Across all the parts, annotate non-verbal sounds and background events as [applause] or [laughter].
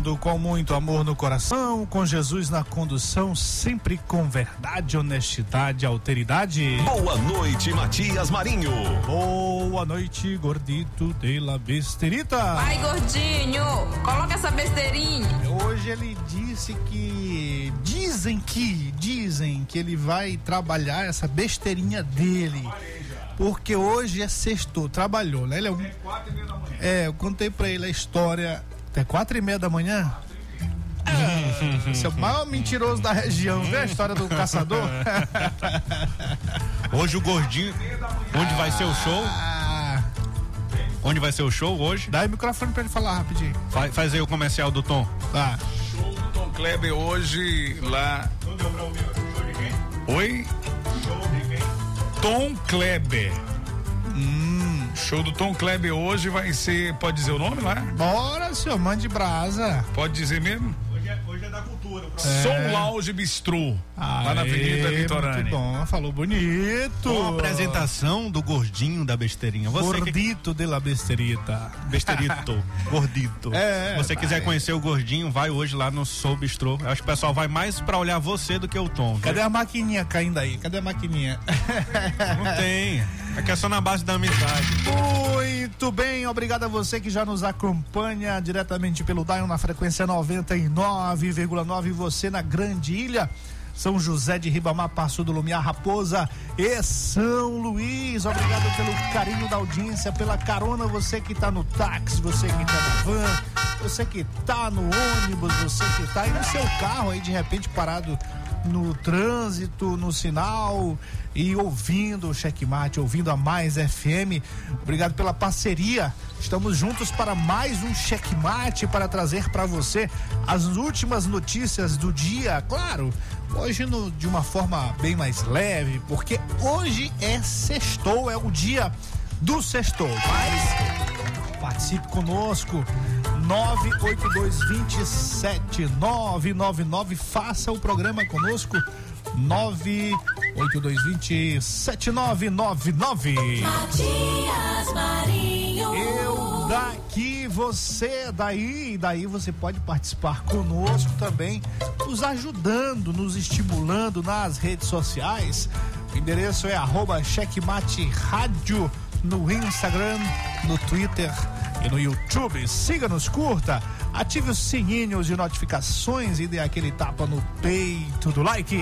Chegando com muito amor no coração, com Jesus na condução, sempre com verdade, honestidade, alteridade. Boa noite, Matias Marinho. Boa noite, gordito de la besterita. Vai, gordinho, coloca essa besteirinha. Hoje ele disse que dizem que dizem que ele vai trabalhar essa besteirinha dele. Porque hoje é sexto, trabalhou, né? Ele é um É, eu contei pra ele a história. Até quatro e meia da manhã? É, esse é o maior mentiroso da região. Vê a história do caçador? [laughs] Hoje o gordinho. Onde vai ser o show? Ah, Onde vai ser o show hoje? dá aí o microfone pra ele falar rapidinho. Faz, faz aí o comercial do Tom. Tá. Show do Tom Kleber hoje lá. Oi? Tom Kleber. Show do Tom Kleber hoje vai ser. Pode dizer o nome lá? Bora, senhor, mande brasa. Pode dizer mesmo? Hoje é, hoje é da cultura. Soul Lounge Bistrô. lá na Avenida Litorânea. Muito bom, falou bonito. Com a apresentação do gordinho da besteirinha. Você que Gordito de la besterita. Besterito, [laughs] gordito. É, Se você quiser vai. conhecer o gordinho, vai hoje lá no Soul Bistrô. Eu Acho que o pessoal vai mais pra olhar você do que o Tom. viu? Cadê a maquininha caindo aí? Cadê a maquininha? [laughs] Não tem. É que é só na base da amizade. Muito bem, obrigado a você que já nos acompanha diretamente pelo Dion na frequência 99,9 você na Grande Ilha. São José de Ribamar, Passo do Lumiar, Raposa e São Luís. Obrigado pelo carinho da audiência, pela carona, você que tá no táxi, você que tá na van, você que tá no ônibus, você que tá aí no seu carro aí de repente parado no trânsito, no sinal e ouvindo o Checkmate, ouvindo a Mais FM. Obrigado pela parceria. Estamos juntos para mais um Checkmate para trazer para você as últimas notícias do dia. Claro, hoje no- de uma forma bem mais leve, porque hoje é sextou, é o dia do sextou. Mas Participe conosco. 98227 999. Faça o programa conosco. 98220 7999. Matias Marinho. Eu daqui, você daí, daí você pode participar conosco também, nos ajudando, nos estimulando nas redes sociais. O endereço é arroba checkmate rádio no Instagram, no Twitter e no YouTube. Siga-nos, curta, ative os sininhos de notificações e dê aquele tapa no peito do like.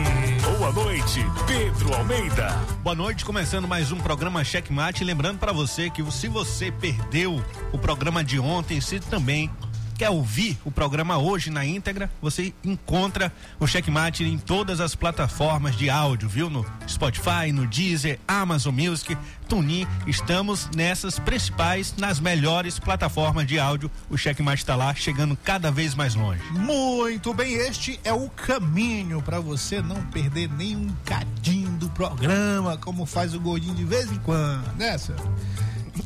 Boa noite, Pedro Almeida. Boa noite, começando mais um programa Checkmate. Lembrando para você que se você perdeu o programa de ontem, se também quer ouvir o programa hoje na íntegra, você encontra o Checkmate em todas as plataformas de áudio, viu? No Spotify, no Deezer, Amazon Music, TuneIn. Estamos nessas principais, nas melhores plataformas de áudio. O Checkmate está lá, chegando cada vez mais longe. Muito bem, este é o caminho para você não perder nenhum cadinho do programa, como faz o gordinho de vez em quando, né, senhor?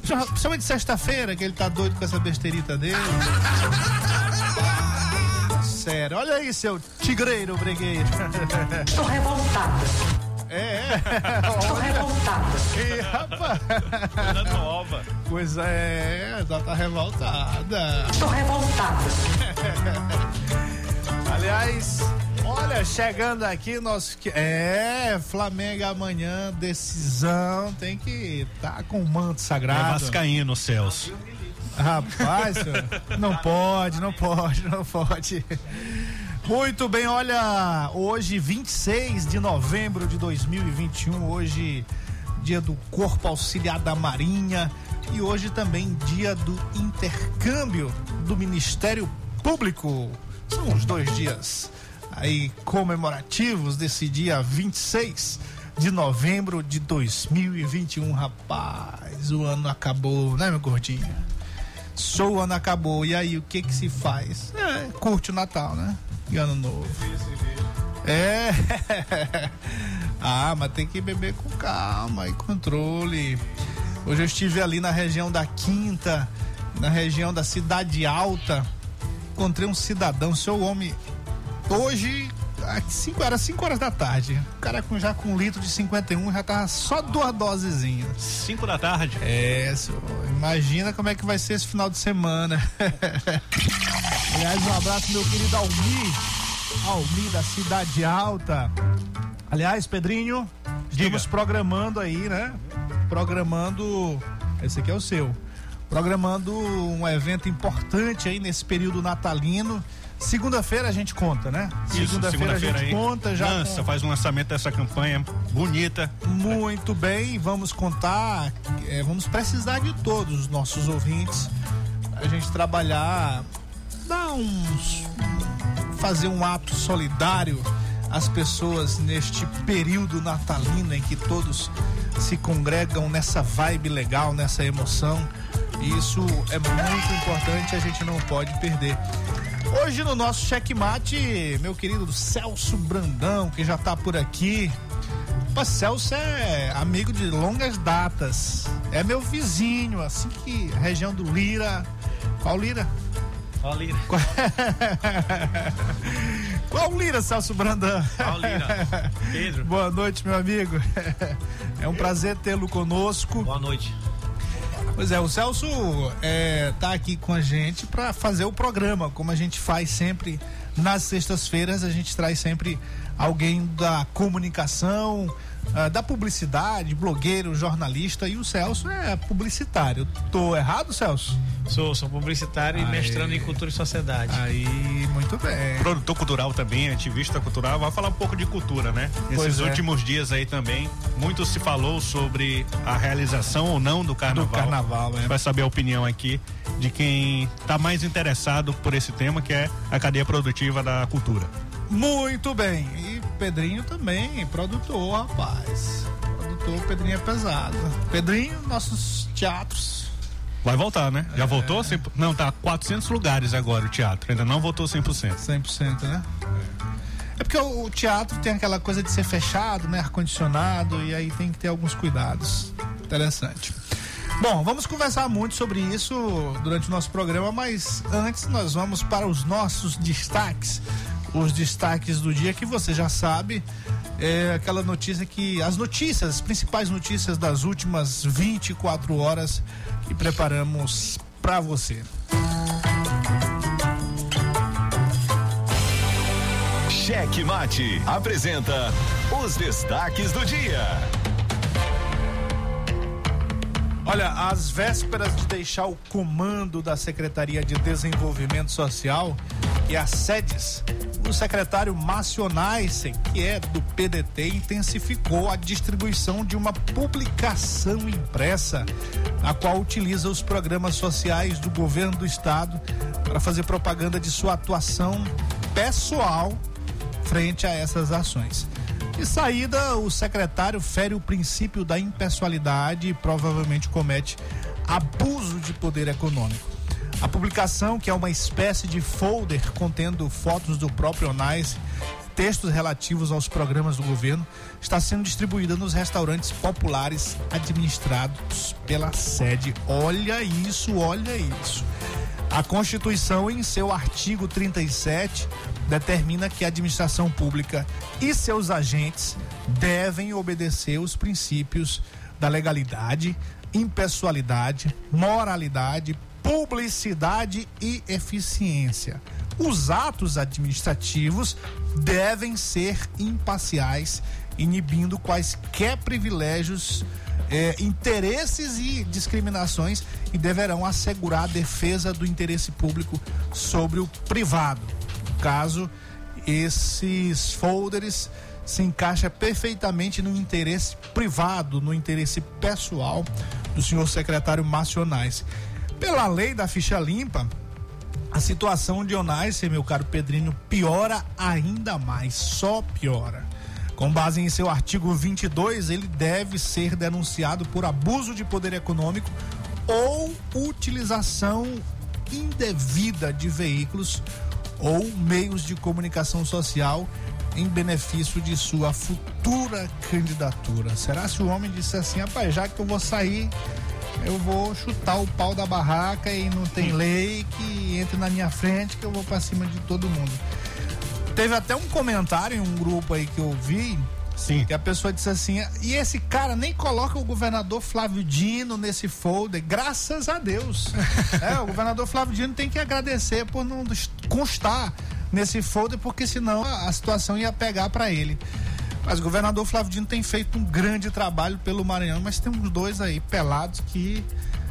Principalmente sexta-feira, que ele tá doido com essa besteirita dele. [laughs] Sério, olha aí, seu tigreiro bregueiro. [laughs] Estou revoltada. É, [laughs] Estou revoltada. e, rapaz, Coisa nova. coisa é, ela tá revoltada. Estou revoltada. Aliás, Olha, chegando aqui, nosso. que- É, Flamengo amanhã, decisão. Tem que estar com o manto É sagrado. Vascaíno, Celso. Rapaz, [laughs] não pode, não pode, não pode. Muito bem, olha, hoje 26 de novembro de 2021, hoje dia do Corpo Auxiliar da Marinha e hoje também dia do intercâmbio do Ministério Público. São os dois dias aí comemorativos desse dia 26 de novembro de 2021, rapaz. O ano acabou, né, meu gordinho? Show, o ano acabou. E aí, o que que se faz? É, curte o Natal, né? E ano novo. É. [laughs] ah, mas tem que beber com calma e controle. Hoje eu estive ali na região da Quinta, na região da Cidade Alta. Encontrei um cidadão, seu homem. Hoje, às cinco, era 5 horas da tarde. O cara com, já com um litro de 51 já tava só duas dosezinhas. 5 da tarde. É, senhor, imagina como é que vai ser esse final de semana. [laughs] Aliás, um abraço, meu querido Almir. Almir da Cidade Alta. Aliás, Pedrinho, estamos programando aí, né? Programando. Esse aqui é o seu. Programando um evento importante aí nesse período natalino. Segunda-feira a gente conta, né? Segunda-feira a gente aí. conta já. Lança, com- faz um lançamento dessa campanha bonita. muito bem, vamos contar, é, vamos precisar de todos os nossos ouvintes. A gente trabalhar, dar uns. fazer um ato solidário às pessoas neste período natalino em que todos se congregam nessa vibe legal, nessa emoção. E Isso é muito importante, a gente não pode perder. Hoje no nosso checkmate, meu querido Celso Brandão, que já tá por aqui. O Celso é amigo de longas datas. É meu vizinho, assim que região do Lira. Qual Lira? Paulina. [laughs] Qual Lira, Celso Brandão? Paulina. [laughs] Pedro. Boa noite, meu amigo. [laughs] É um prazer tê-lo conosco. Boa noite. Pois é, o Celso é, tá aqui com a gente para fazer o programa, como a gente faz sempre nas sextas-feiras, a gente traz sempre alguém da comunicação, ah, da publicidade, blogueiro, jornalista e o Celso é publicitário. Tô errado, Celso? Sou, sou publicitário e Aê. mestrando em cultura e sociedade. Aí, muito bem. Produtor cultural também, ativista cultural. Vai falar um pouco de cultura, né? Pois Nesses é. últimos dias aí também, muito se falou sobre a realização ou não do carnaval. Do carnaval, é. vai saber a opinião aqui de quem está mais interessado por esse tema, que é a cadeia produtiva da cultura. Muito bem. E Pedrinho também, produtor, rapaz. Produtor, Pedrinho é pesado. Pedrinho, nossos teatros. Vai voltar, né? É. Já voltou? 100%? Não, tá 400 lugares agora o teatro. Ainda não voltou 100%. 100%, né? É porque o, o teatro tem aquela coisa de ser fechado, né? Ar-condicionado, e aí tem que ter alguns cuidados. Interessante. Bom, vamos conversar muito sobre isso durante o nosso programa, mas antes nós vamos para os nossos destaques. Os destaques do dia que você já sabe. É aquela notícia que. As notícias, as principais notícias das últimas 24 horas que preparamos para você. Cheque Mate apresenta os destaques do dia. Olha, às vésperas de deixar o comando da Secretaria de Desenvolvimento Social e as sedes, o secretário Márcio Naisen, que é do PDT, intensificou a distribuição de uma publicação impressa, a qual utiliza os programas sociais do governo do estado para fazer propaganda de sua atuação pessoal frente a essas ações. De saída, o secretário fere o princípio da impessoalidade e provavelmente comete abuso de poder econômico. A publicação, que é uma espécie de folder contendo fotos do próprio Onais, textos relativos aos programas do governo, está sendo distribuída nos restaurantes populares administrados pela sede. Olha isso, olha isso. A Constituição, em seu artigo 37, determina que a administração pública e seus agentes devem obedecer os princípios da legalidade, impessoalidade, moralidade, publicidade e eficiência. os atos administrativos devem ser imparciais, inibindo quaisquer privilégios, eh, interesses e discriminações e deverão assegurar a defesa do interesse público sobre o privado. No caso, esses folders se encaixa perfeitamente no interesse privado, no interesse pessoal do senhor secretário Marcionais. Pela lei da ficha limpa, a situação de Onais, meu caro Pedrinho, piora ainda mais, só piora. Com base em seu artigo 22, ele deve ser denunciado por abuso de poder econômico ou utilização indevida de veículos ou meios de comunicação social em benefício de sua futura candidatura. Será se o homem disse assim, rapaz, já que eu vou sair, eu vou chutar o pau da barraca e não tem lei que entre na minha frente que eu vou para cima de todo mundo. Teve até um comentário em um grupo aí que eu vi, Sim. que a pessoa disse assim, e esse cara nem coloca o governador Flávio Dino nesse folder, graças a Deus. [laughs] é, o governador Flávio Dino tem que agradecer por não constar nesse folder, porque senão a, a situação ia pegar para ele. Mas o governador Flávio Dino tem feito um grande trabalho pelo Maranhão, mas tem uns dois aí pelados que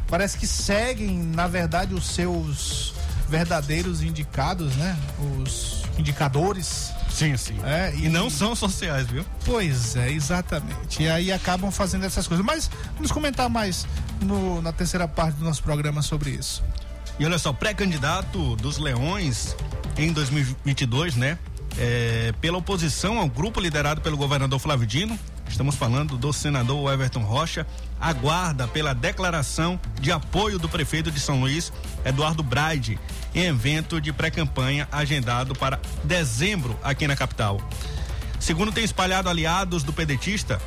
parece que seguem, na verdade, os seus verdadeiros indicados, né? Os indicadores. Sim, sim. É, E não são sociais, viu? Pois é, exatamente. E aí acabam fazendo essas coisas. Mas vamos comentar mais no- na terceira parte do nosso programa sobre isso. E olha só, pré-candidato dos Leões em 2022, né? É, pela oposição ao grupo liderado pelo governador Flávio Dino, estamos falando do senador Everton Rocha, aguarda pela declaração de apoio do prefeito de São Luís, Eduardo Braide, em evento de pré-campanha agendado para dezembro aqui na capital. Segundo tem espalhado aliados do pedetista,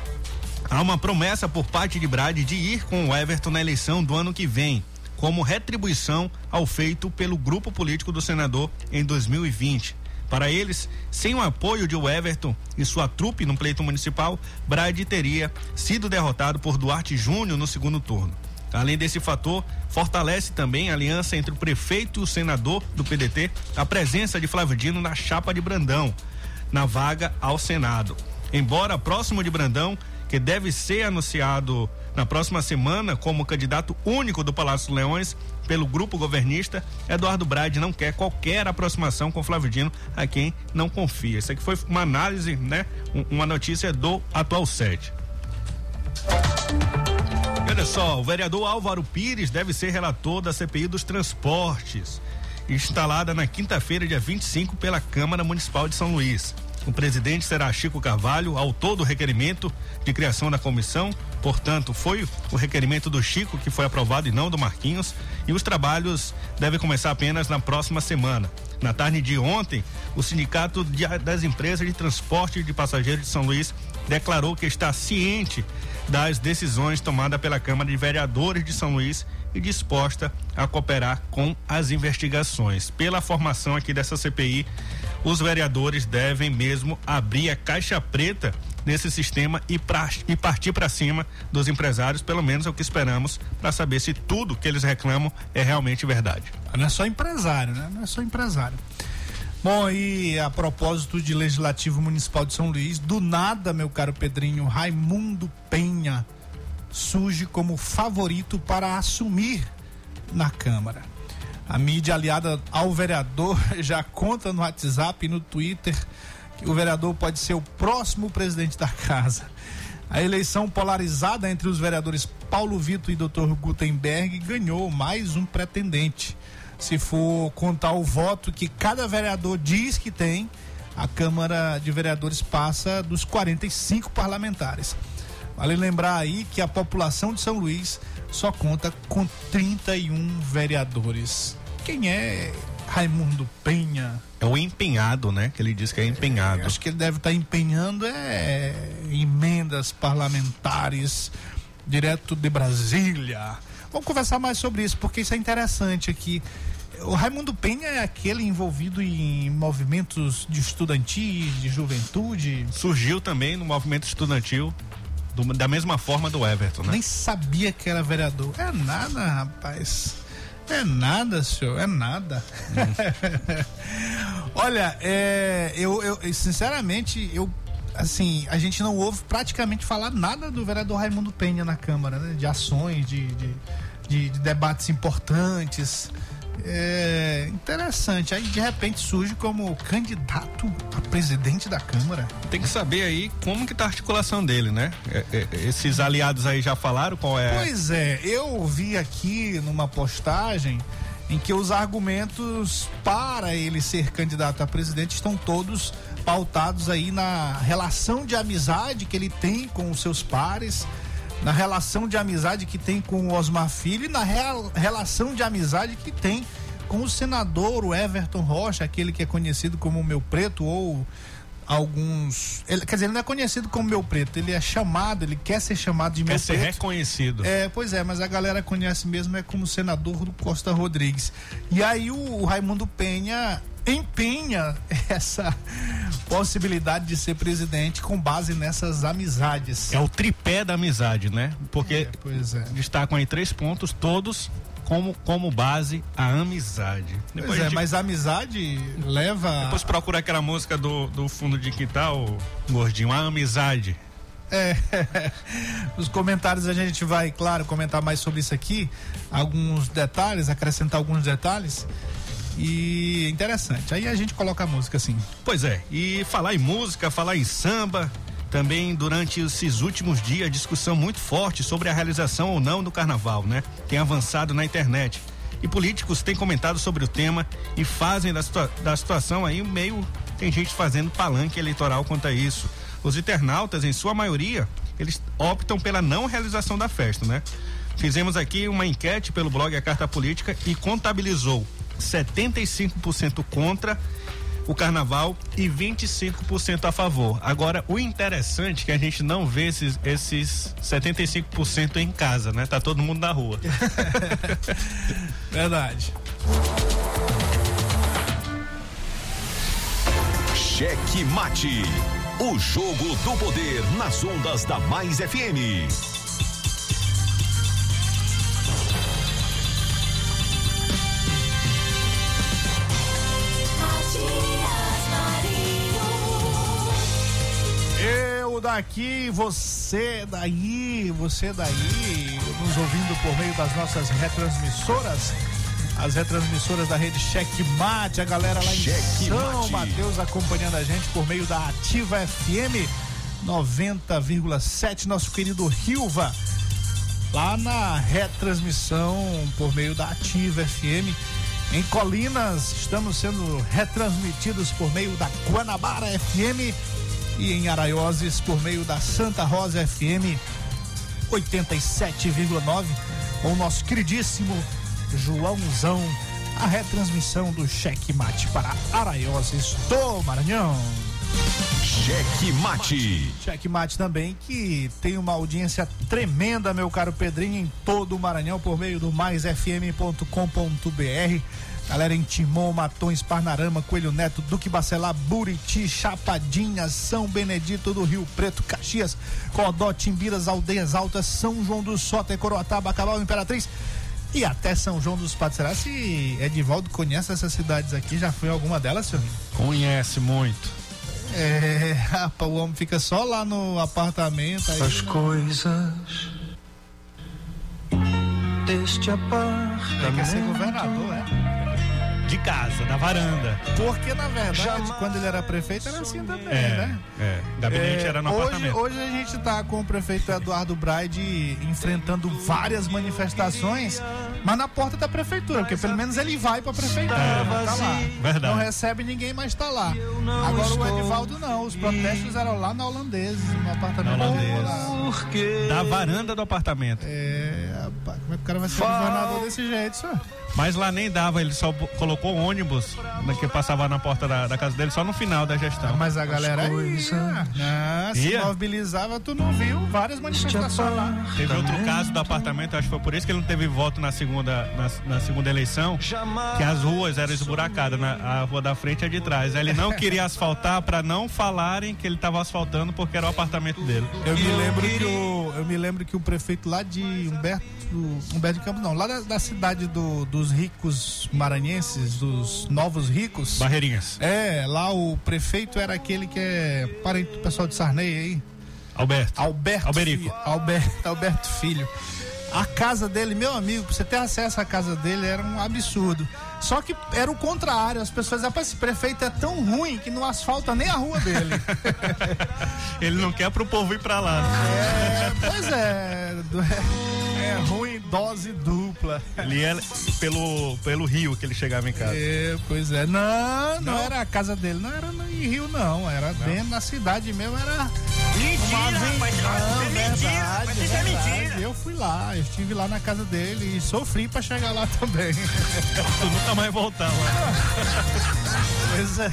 há uma promessa por parte de Brade de ir com o Everton na eleição do ano que vem, como retribuição ao feito pelo grupo político do senador em 2020. Para eles, sem o apoio de Everton e sua trupe no pleito municipal, Brade teria sido derrotado por Duarte Júnior no segundo turno. Além desse fator, fortalece também a aliança entre o prefeito e o senador do PDT, a presença de Flávio Dino na chapa de Brandão, na vaga ao Senado. Embora próximo de Brandão, que deve ser anunciado na próxima semana como candidato único do Palácio Leões pelo grupo governista, Eduardo Brade não quer qualquer aproximação com Flávio Dino, a quem não confia. Isso aqui foi uma análise, né? Um- Uma notícia do atual sede. Olha só, o vereador Álvaro Pires deve ser relator da CPI dos transportes, instalada na quinta-feira, dia 25, pela Câmara Municipal de São Luís. O presidente será Chico Carvalho, autor do requerimento de criação da comissão. Portanto, foi o requerimento do Chico que foi aprovado e não do Marquinhos. E os trabalhos devem começar apenas na próxima semana. Na tarde de ontem, o Sindicato das Empresas de Transporte de Passageiros de São Luís declarou que está ciente das decisões tomadas pela Câmara de Vereadores de São Luís e disposta a cooperar com as investigações. Pela formação aqui dessa CPI, os vereadores devem mesmo abrir a caixa preta nesse sistema e, pra, e partir para cima dos empresários, pelo menos é o que esperamos, para saber se tudo que eles reclamam é realmente verdade. Não é só empresário, né? Não é só empresário. Bom, e a propósito de Legislativo Municipal de São Luís, do nada, meu caro Pedrinho, Raimundo Penha surge como favorito para assumir na Câmara. A mídia aliada ao vereador [laughs] já conta no WhatsApp e no Twitter que o vereador pode ser o próximo presidente da casa. A eleição polarizada entre os vereadores Paulo Vitor e Dr. Gutenberg ganhou mais um pretendente. Se for contar o voto que cada vereador diz que tem, a Câmara de Vereadores passa dos 45 parlamentares. Vale lembrar aí que a população de São Luís só conta com 31 vereadores. Quem é Raimundo Penha? É o empenhado, né? Que ele diz que é empenhado. Acho que ele deve estar empenhando é, emendas parlamentares direto de Brasília. Vamos conversar mais sobre isso, porque isso é interessante aqui. O Raimundo Penha é aquele envolvido em movimentos de estudantis, de juventude. Surgiu também no movimento estudantil do- da mesma forma do Everton, né? Nem sabia que era vereador. É nada, rapaz. É nada, senhor, é nada. [laughs] Olha, é, eu, eu, sinceramente, eu assim, a gente não ouve praticamente falar nada do vereador Raimundo Penha na Câmara, né? De ações, de, de, de, de debates importantes. É interessante. Aí de repente surge como candidato a presidente da Câmara. Tem que saber aí como que tá a articulação dele, né? É, é, esses aliados aí já falaram qual é. Pois é, eu vi aqui numa postagem em que os argumentos para ele ser candidato a presidente estão todos pautados aí na relação de amizade que ele tem com os seus pares, na relação de amizade que tem com o Osmar Filho e na real, relação de amizade que tem com o senador o Everton Rocha, aquele que é conhecido como meu preto ou alguns. Ele, quer dizer, ele não é conhecido como meu preto, ele é chamado, ele quer ser chamado de quer meu ser preto. reconhecido. É, pois é, mas a galera conhece mesmo é como senador do Costa Rodrigues. E aí o, o Raimundo Penha empenha [laughs] essa possibilidade de ser presidente com base nessas amizades. É o tripé da amizade, né? Porque É, pois é. destacam aí três pontos, todos como, como base a amizade. Pois Depois, a é, gente- mas a amizade leva. depois procura aquela música do, do fundo de quintal, gordinho, a amizade. É, [laughs] os comentários a gente vai, claro, comentar mais sobre isso aqui, alguns detalhes, acrescentar alguns detalhes. E interessante. Aí a gente coloca a música assim. Pois é, e falar em música, falar em samba, também durante esses últimos dias, discussão muito forte sobre a realização ou não do carnaval, né? Tem avançado na internet. E políticos têm comentado sobre o tema e fazem da, situa- da situação aí meio. Tem gente fazendo palanque eleitoral quanto a isso. Os internautas, em sua maioria, eles optam pela não realização da festa, né? Fizemos aqui uma enquete pelo blog A Carta Política e contabilizou 75% contra o carnaval e 25% a favor. Agora, o interessante é que a gente não vê esses, esses 75% em casa, né? Tá todo mundo na rua. [laughs] Verdade. Cheque Mate. O jogo do poder nas ondas da Mais FM. Daqui, você daí, você daí, nos ouvindo por meio das nossas retransmissoras, as retransmissoras da rede Checkmate, a galera lá em Checkmate. São Mateus acompanhando a gente por meio da Ativa FM 90,7, nosso querido Rilva, lá na retransmissão por meio da Ativa FM. Em Colinas, estamos sendo retransmitidos por meio da Guanabara FM e em Araioses por meio da Santa Rosa FM 87,9 com o nosso queridíssimo Joãozão, a retransmissão do Cheque Mate para Araioses do Maranhão. Cheque Mate. Cheque Mate também, que tem uma audiência tremenda, meu caro Pedrinho, em todo o Maranhão, por meio do maisfm.com.br. Galera em Timon, Matões, Parnarama, Coelho Neto, Duque Bacelar, Buriti, Chapadinha, São Benedito do Rio Preto, Caxias, Codó, Timbiras, Aldeias Altas, São João do Sota, Coroatá, Cabal, Imperatriz e até São João dos Patos. Será se Edivaldo conhece essas cidades aqui? Já foi em alguma delas, senhor? Conhece muito. É, [laughs] rapaz, o homem fica só lá no apartamento. Aí, As né? coisas deste Ele quer ser apartamento. governador, é? De casa, da varanda. Porque, na verdade, quando ele era prefeito, era assim também, É, né? é. Gabinete É, era no hoje, apartamento. hoje a gente tá com o prefeito Eduardo Braide enfrentando várias manifestações, mas na porta da prefeitura, porque pelo menos ele vai pra prefeitura, né? tá lá. Verdade. Não recebe ninguém, mas tá lá. Agora o Edivaldo não, os protestos eram lá na Holandesa, no apartamento Na Holandesa. Da varanda do apartamento. É, rapaz, como é que o cara vai ser governador desse jeito, senhor? Mas lá nem dava, ele só colocou ônibus né, que passava na porta da, da casa dele só no final da gestão. Mas a galera coisas ia, ah, se Ia? mobilizava, tu não viu várias manifestações lá. Teve outro caso do apartamento, acho que foi por isso que ele não teve voto na segunda, na, na segunda eleição, que as ruas eram esburacadas, na, a rua da frente e a de trás. Aí Ele não [laughs] queria asfaltar para não falarem que ele estava asfaltando porque era o apartamento dele. Eu me lembro que o, eu me lembro que o prefeito lá de Humberto, Humberto de Campos, não, lá da, da cidade do, dos dos ricos maranhenses, dos novos ricos. Barreirinhas. É, lá o prefeito era aquele que é parente do pessoal de Sarney aí. Alberto. Alberto. Alberico. Filho, Alberto, Alberto Filho. A casa dele, meu amigo, pra você ter acesso à casa dele era um absurdo. Só que era o contrário, as pessoas diziam, "Rapaz, esse prefeito é tão ruim que não asfalta nem a rua dele. [laughs] Ele não quer pro povo ir pra lá. né? é, pois é, do- é ruim dose dupla. Ele é pelo, pelo rio que ele chegava em casa. É, pois é. Não, não, Não? era a casa dele, não era em Rio, não. Era dentro da cidade mesmo, era. Mentira, Não, é verdade, mas isso é mentira. Eu fui lá, eu estive lá na casa dele e sofri pra chegar lá também. [laughs] Tu nunca mais voltar lá. [laughs] Pois é.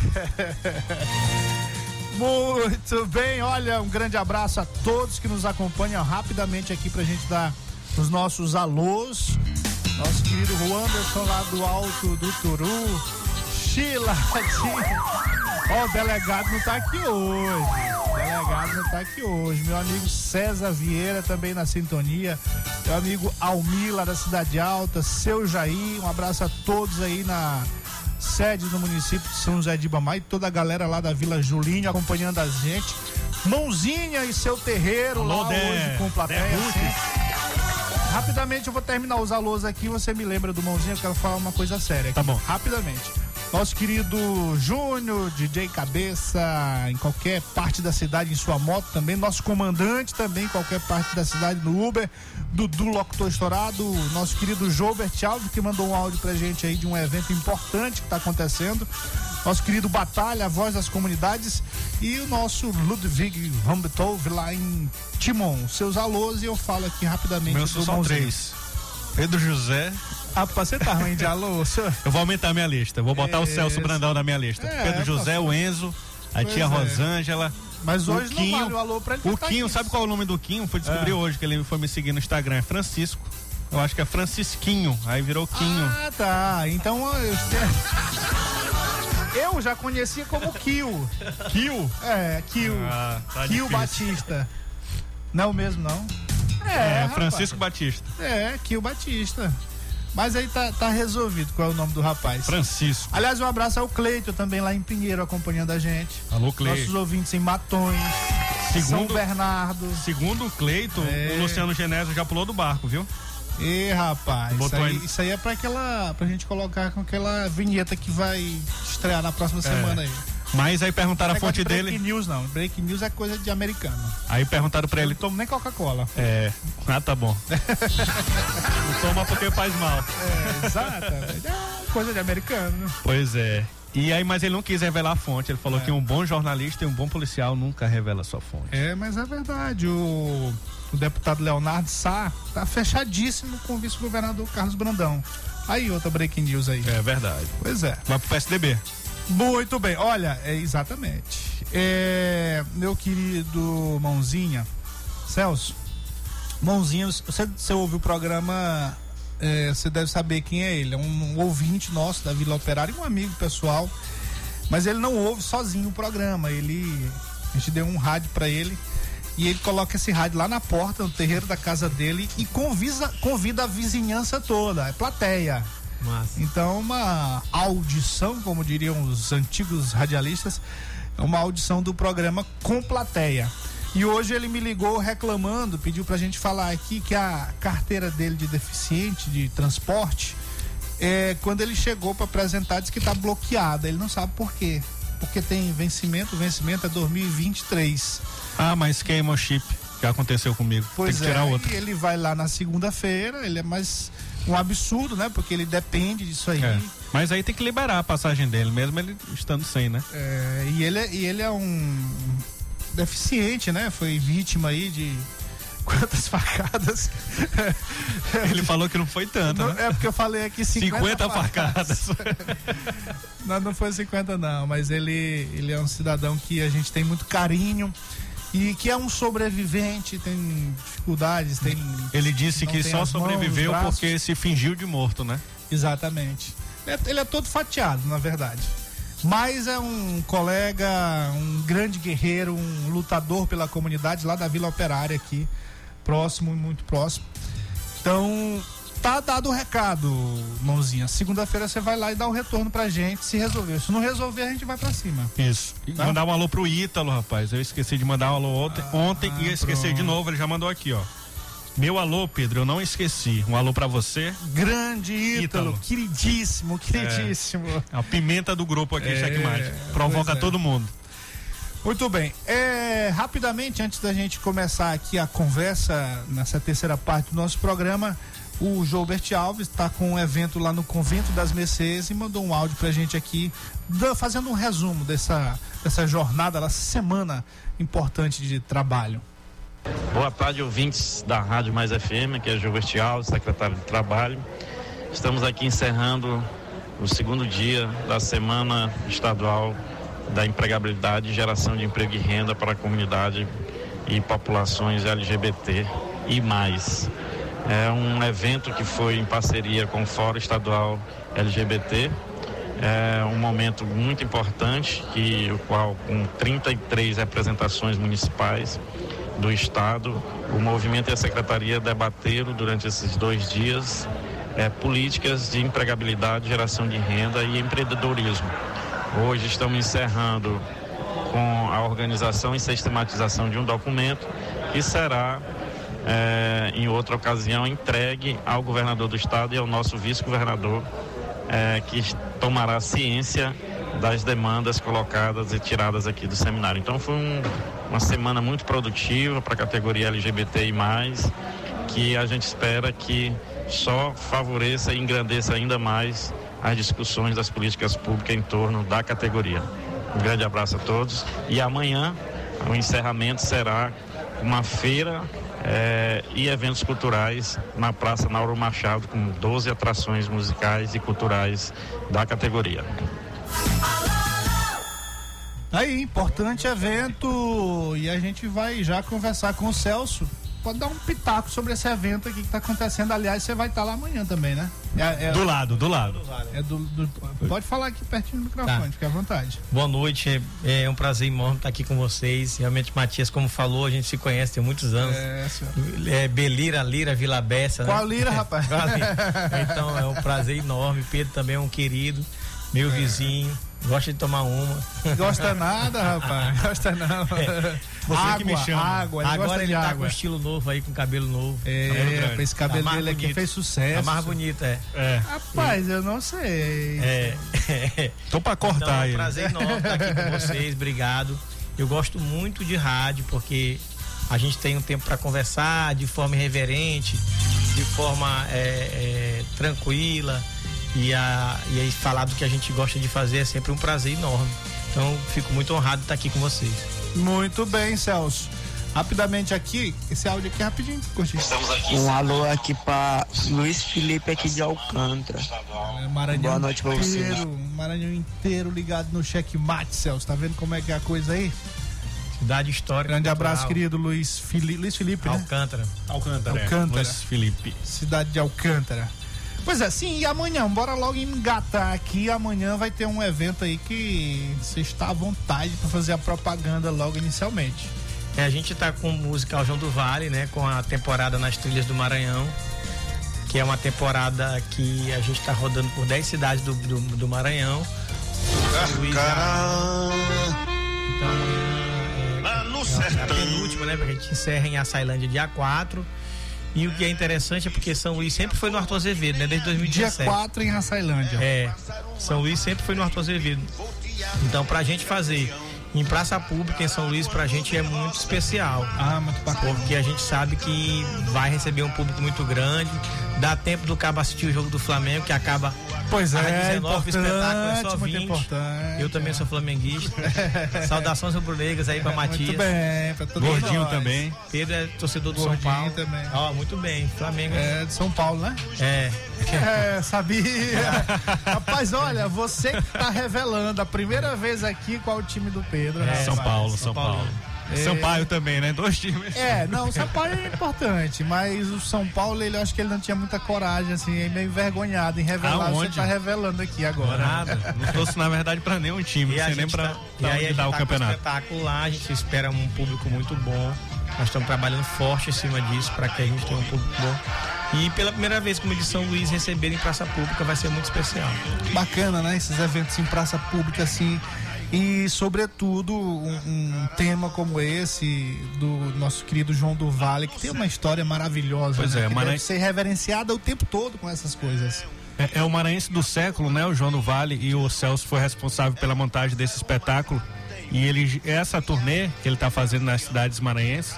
Muito bem, olha, um grande abraço a todos que nos acompanham rapidamente aqui pra gente dar os nossos alôs. Nosso querido Anderson lá do Alto do Turu. Sheila, Ó, o delegado não tá aqui hoje. O delegado não tá aqui hoje. Meu amigo César Vieira também na sintonia. Meu amigo Almila da Cidade Alta. Seu Jair. Um abraço a todos aí na sede do município de São José de Ibamá e toda a galera lá da Vila Julinho acompanhando a gente. Mãozinha e seu terreiro Alô, lá Dé- hoje com plateia. Rapidamente eu vou terminar os alôs aqui, você me lembra do Mãozinha, eu quero falar uma coisa séria aqui. Tá bom. Rapidamente. Nosso querido Júnior, DJ Cabeça, em qualquer parte da cidade, em sua moto também. Nosso comandante também, em qualquer parte da cidade, no Uber. Dudu Locutor Estourado. Nosso querido Jobert Alves, que mandou um áudio pra gente aí de um evento importante que tá acontecendo. Nosso querido Batalha, a voz das comunidades. E o nosso Ludwig Rambetov lá em Timon. Seus alôs e eu falo aqui rapidamente. Meus são três. Pedro José. Rapaz, você tá ruim de alô, senhor? Eu vou aumentar a minha lista. Vou botar o É, Celso Brandão na minha lista. É, Pedro José, o Enzo, a tia é. Rosângela. Mas o hoje não Quinho. vale o alô pra ele. O tá Quinho, aqui. sabe qual é o nome do Quinho? Foi descobrir É. hoje que ele foi me seguir no Instagram. É Francisco. Eu acho que é Francisquinho. Aí virou Quinho. Ah, tá. Então eu, eu já conhecia como Kio. Kio? É, Kio. Ah, tá Kio difícil. Batista. Não é o mesmo, não? É, rapaz. Francisco Batista. É, Kio Batista. Mas aí tá, tá resolvido qual é o nome do rapaz. Francisco. Aliás, um abraço ao Cleito também lá em Pinheiro acompanhando a gente. Alô, Cleito. Nossos ouvintes em Matões, São Segundo, Bernardo. segundo o Cleito, É. o Luciano Genésio já pulou do barco, viu? E rapaz, isso aí, isso aí é pra aquela. pra gente colocar com aquela vinheta que vai estrear na próxima semana aí. Mas aí perguntaram a fonte de break dele. news não. Break news é coisa de americano. Aí perguntaram pra ele. não tomo nem Coca-Cola. É. Ah, tá bom. [laughs] Não toma porque faz mal. É, exatamente. É coisa de americano. Pois é. E aí, mas ele não quis revelar a fonte. Ele É. falou que um bom jornalista e um bom policial nunca revela sua fonte. É, mas é verdade. O, o deputado Leonardo Sá tá fechadíssimo com o vice-governador Carlos Brandão. Aí, outra breaking news aí. É verdade. Pois é. Vai pro PSDB. Muito bem, olha, é, exatamente. É, meu querido Mãozinha, Celso, Mãozinha, você, você ouve o programa, é, você deve saber quem é ele. É um, ouvinte nosso da Vila Operária e um amigo pessoal. Mas ele não ouve sozinho o programa. Ele. A gente deu um rádio pra ele. E ele coloca esse rádio lá na porta, no terreiro da casa dele, e convisa, convida a vizinhança toda, é plateia. Massa. Então, uma audição, como diriam os antigos radialistas, é uma audição do programa com plateia. E hoje ele me ligou reclamando, pediu pra gente falar aqui que a carteira dele de deficiente de transporte, é, quando ele chegou para apresentar, disse que tá bloqueada. Ele não sabe por quê. Porque tem vencimento, vencimento é 2023. Ah, mas queima o chip. Que aconteceu comigo. Pois Tem que tirar é, outro. ele vai lá na segunda-feira, ele é mais um absurdo, né? Porque ele depende disso aí. É. Mas aí tem que liberar a passagem dele, mesmo ele estando sem, né? É, e ele, é- e ele é um deficiente, né? Foi vítima aí de quantas facadas? [laughs] Ele falou que não foi tanto, Não, né? é porque eu falei aqui 50, 50 facadas. [laughs] Não, não foi 50 não, mas ele, ele é um cidadão que a gente tem muito carinho e que é um sobrevivente, tem dificuldades, tem... Ele disse que só mãos, sobreviveu os braços. porque se fingiu de morto, né? Exatamente. Ele é, ele é todo fatiado, na verdade. Mas é um colega, um grande guerreiro, um lutador pela comunidade lá da Vila Operária aqui, próximo, muito próximo. Então, Tá dado o recado, mãozinha. Segunda-feira você vai lá e dá o retorno pra gente se resolver. Se não resolver, a gente vai pra cima. Isso. Tá? Mandar um alô pro Ítalo, rapaz. Eu esqueci de mandar um alô ontem, ontem e esqueci de novo. Ele já mandou aqui, ó. Meu alô, Pedro, eu não esqueci. Um alô pra você. Grande Ítalo, Ítalo. queridíssimo, queridíssimo. A pimenta do grupo aqui, É, Checkmate. Provoca é. todo mundo. Muito bem. É, rapidamente, antes da gente começar aqui a conversa, nessa terceira parte do nosso programa, o Joubert Alves está com um evento lá no Convento das Mercês e mandou um áudio pra gente aqui, fazendo um resumo dessa, dessa jornada, dessa semana importante de trabalho. Boa tarde, ouvintes da Rádio Mais FM, que é Gilberto Alves, secretário de Trabalho. Estamos aqui encerrando o segundo dia da Semana Estadual da Empregabilidade Geração de Emprego e Renda para a Comunidade e Populações LGBT e mais. É um evento que foi em parceria com o Fórum Estadual LGBT. É um momento muito importante, que, o qual, com 33 representações municipais, do Estado, o movimento e a Secretaria debateram durante esses dois dias eh, políticas de empregabilidade, geração de renda e empreendedorismo. Hoje estamos encerrando com a organização e sistematização de um documento que será, eh, em outra ocasião, entregue ao governador do Estado e ao nosso vice-governador, eh, que tomará ciência das demandas colocadas e tiradas aqui do seminário. Então foi um- uma semana muito produtiva para a categoria LGBTI+, que a gente espera que só favoreça e engrandeça ainda mais as discussões das políticas públicas em torno da categoria. Um grande abraço a todos e amanhã o encerramento será uma feira eh, e eventos culturais na Praça Nauro Machado com 12 atrações musicais e culturais da categoria. Aí, importante evento e a gente vai já conversar com o Celso. Pode dar um pitaco sobre esse evento aqui que está acontecendo. Aliás, você vai estar lá amanhã também, né? É, é- Do lado, do lado. é do- do- pode falar aqui pertinho do microfone, Tá. fique à vontade. Boa noite, é, é um prazer enorme estar aqui com vocês. Realmente, Matias, como falou, a gente se conhece tem muitos anos. É, senhor. É, Belira, Lira, Vila Bessa. Qual né? lira, rapaz? [laughs] Qual lira? Então é um prazer enorme. Pedro também é um querido, meu vizinho, gosta de tomar uma. Gosta nada, rapaz. [laughs] Gosta não. Você água, que me chama. água, ele gosta Agora de ele tá água. com estilo novo aí, com cabelo novo. É, grande. rapaz, esse cabelo Tá dele aqui bonito. fez Tá sucesso. mais bonito, é. É. Rapaz, eu não sei. É. [laughs] Tô pra cortar Então, é um ele. prazer enorme estar aqui com vocês, obrigado. Eu gosto muito de rádio porque a gente tem um tempo para conversar de forma irreverente, de forma é, é, tranquila e, a, e aí falar do que a gente gosta de fazer é sempre um prazer enorme. Então, fico muito honrado de estar aqui com vocês. Muito bem, Celso. Rapidamente aqui, esse áudio aqui é rapidinho, curti. Um alô aqui pra Luiz Felipe aqui de Alcântara. É, Maranhão Boa noite pra você. inteiro, Maranhão inteiro ligado no checkmate, Celso. Tá vendo como é que é a coisa aí? Cidade histórica. Grande abraço, cultural, querido Luiz, Fili... Luiz Felipe, né? Alcântara. Alcântara. Alcântara. Luiz Felipe. Cidade de Alcântara. Pois é, sim, e amanhã, bora logo engatar aqui. Amanhã vai ter um evento aí que você está à vontade para fazer a propaganda logo inicialmente. É, a gente tá com o musical João do Vale, né? Com a temporada nas trilhas do Maranhão. Que é uma temporada que a gente tá rodando por 10 cidades do, do, do Maranhão. Luís, Então amanhã é, é a penúltima, né? Porque a gente encerra em Açailândia dia 4. E o que é interessante é porque São Luís sempre foi no Arthur Azevedo, né? Desde Dia 2017. 4 em Açailândia. É, São Luís sempre foi no Arthur Azevedo. Então, pra gente fazer em praça pública em São Luís, pra gente é muito especial. Ah, muito bacana. Porque a gente sabe que vai receber um público muito grande. Dá tempo do cabo assistir o jogo do Flamengo, que acaba Pois é, 19, o espetáculo é só importante, muito 20. importante. Eu também sou flamenguista. [laughs] Saudações rubro-negras aí pra Matias. Muito bem, pra todo Gordinho nós. também. Pedro é torcedor do São Gordinho Paulo. também. Ó, muito bem. Flamengo é. É de São Paulo, né? é. É, sabia. [laughs] Rapaz, olha, você que tá revelando a primeira vez aqui qual o time do Pedro. É, São. Paulo, São São Paulo. Paulo. É. Sampaio também, né? Dois times. É, não, o São Paulo é importante, mas o São Paulo, ele eu acho que ele não tinha muita coragem, assim, é meio envergonhado em revelar. Você Aonde? tá revelando aqui agora. Nada. Não trouxe, na verdade, pra nenhum time. E nem pra, tá, pra e aí a gente o tá com campeonato. espetáculo lá, a gente espera um público muito bom. Nós estamos trabalhando forte em cima disso para que a gente tenha um público bom. E pela primeira vez, como de São Luís, receber em praça pública vai ser muito especial. Bacana, né? Esses eventos em praça pública, assim. E, sobretudo, um, um tema como esse do nosso querido João do Vale, que tem uma história maravilhosa. Pois né? é, que Maranhão- deve ser reverenciada o tempo todo com essas coisas. É, é o maranhense do século, né? O João do Vale e o Celso foi responsável pela montagem desse espetáculo. E ele, essa turnê que ele está fazendo nas cidades maranhenses,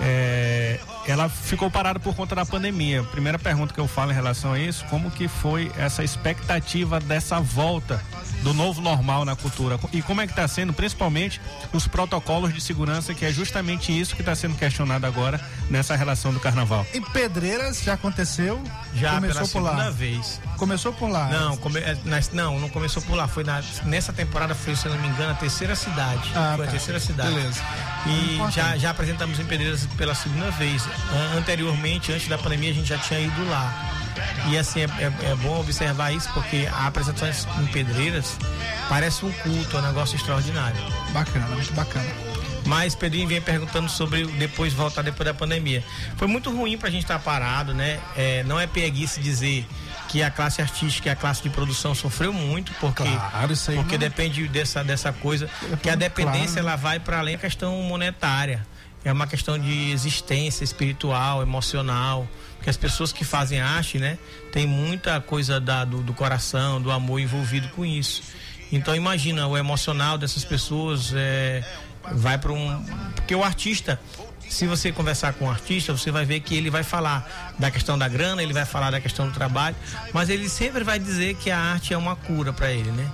é, ela ficou parada por conta da pandemia. Primeira pergunta que eu falo em relação a isso, como que foi essa expectativa dessa volta do novo normal na cultura e como é que está sendo, principalmente os protocolos de segurança, que é justamente isso que está sendo questionado agora nessa relação do Carnaval. Em Pedreiras já aconteceu? Já começou pela por lá. segunda vez. Começou por lá. Não, come- é, não, não começou por lá. Foi na- nessa temporada, foi, se eu não me engano, a terceira cidade. Ah, foi tá. a terceira cidade. Beleza. E já, já apresentamos em Pedreiras pela segunda vez. An- Anteriormente, antes da pandemia, a gente já tinha ido lá. E assim, é, é- é bom observar isso, porque a apresentação em Pedreiras parece um culto, é um negócio extraordinário. Bacana, muito bacana. Mas Pedrinho vem perguntando sobre o depois voltar depois da pandemia. Foi muito ruim pra gente estar parado, né? É, não é preguiça dizer que a classe artística e a classe de produção sofreu muito, porque, Claro, porque não- depende dessa, dessa coisa, que a dependência Claro. ela vai para além da questão monetária. É uma questão de existência espiritual, emocional. Porque as pessoas que fazem arte, né, tem muita coisa da, do, do coração, do amor envolvido com isso. Então imagina o emocional dessas pessoas é, vai para um, porque o artista, se você conversar com o artista, você vai ver que ele vai falar da questão da grana, ele vai falar da questão do trabalho, mas ele sempre vai dizer que a arte é uma cura para ele, né?